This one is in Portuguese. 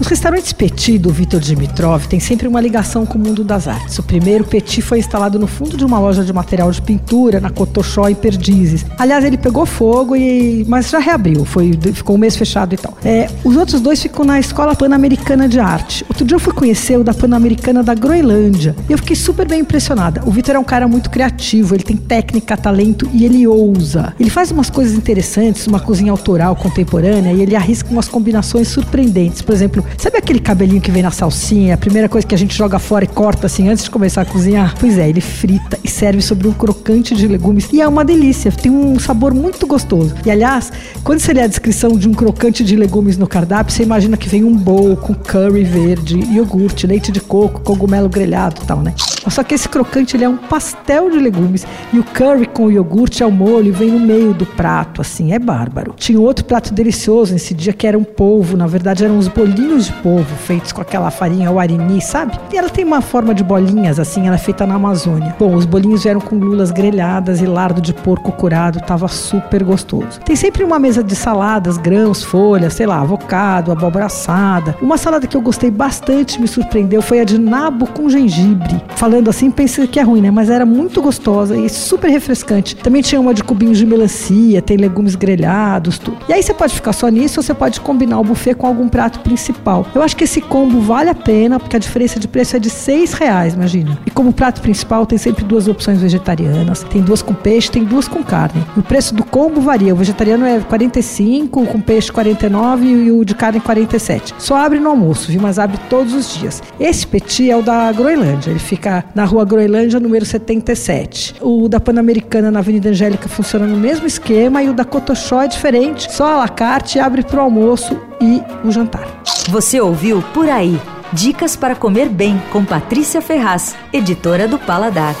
Os restaurantes Petit do Vitor Dimitrov têm sempre uma ligação com o mundo das artes. O primeiro Petit foi instalado no fundo de uma loja de material de pintura na Cotoxó em Perdizes. Aliás, ele pegou fogo e mas já reabriu, foi ficou um mês fechado e tal. É, os outros dois ficam na Escola Pan-Americana de Arte. Outro dia eu fui conhecer o da Pan-Americana da Groenlândia e eu fiquei super bem impressionada. O Vitor é um cara muito criativo, ele tem técnica, talento e ele ousa. Ele faz umas coisas interessantes, uma cozinha autoral contemporânea e ele arrisca umas combinações surpreendentes. Por exemplo, sabe aquele cabelinho que vem na salsinha, a primeira coisa que a gente joga fora e corta assim antes de começar a cozinhar? Pois é, ele frita e serve sobre um crocante de legumes e é uma delícia, tem um sabor muito gostoso. E aliás, quando você lê a descrição de um crocante de legumes no cardápio, você imagina que vem um bowl com curry verde, iogurte, leite de coco, cogumelo grelhado e tal, né? Só que esse crocante ele é um pastel de legumes e o curry com o iogurte ao molho vem no meio do prato, assim, é bárbaro. Tinha outro prato delicioso nesse dia que era um polvo, na verdade eram uns bolinhos de polvo feitos com aquela farinha warini, sabe? E ela tem uma forma de bolinhas, assim, ela é feita na Amazônia. Bom, os bolinhos vieram com lulas grelhadas e lardo de porco curado, tava super gostoso. Tem sempre uma mesa de saladas, grãos, folhas, sei lá, avocado, abóbora assada. Uma salada que eu gostei bastante, me surpreendeu, foi a de nabo com gengibre. Falando assim, pensei que é ruim, né? Mas era muito gostosa e super refrescante. Também tinha uma de cubinhos de melancia, tem legumes grelhados, tudo. E aí você pode ficar só nisso ou você pode combinar o buffet com algum prato principal. Eu acho que esse combo vale a pena, porque a diferença de preço é de seis reais, imagina. E como prato principal tem sempre duas opções vegetarianas. Tem duas com peixe, tem duas com carne. E o preço do combo varia. O vegetariano é 45, com peixe 49 e o de carne 47. Só abre no almoço, viu? Mas abre todos os dias. Esse petit é o da Groenlândia. Ele fica na rua Groenlândia, número 77. O da Pan-Americana na Avenida Angélica funciona no mesmo esquema e o da Cotoxó é diferente, só a la carte abre para o almoço e o jantar. Você ouviu Por Aí. Dicas para comer bem com Patrícia Ferraz, editora do Paladar.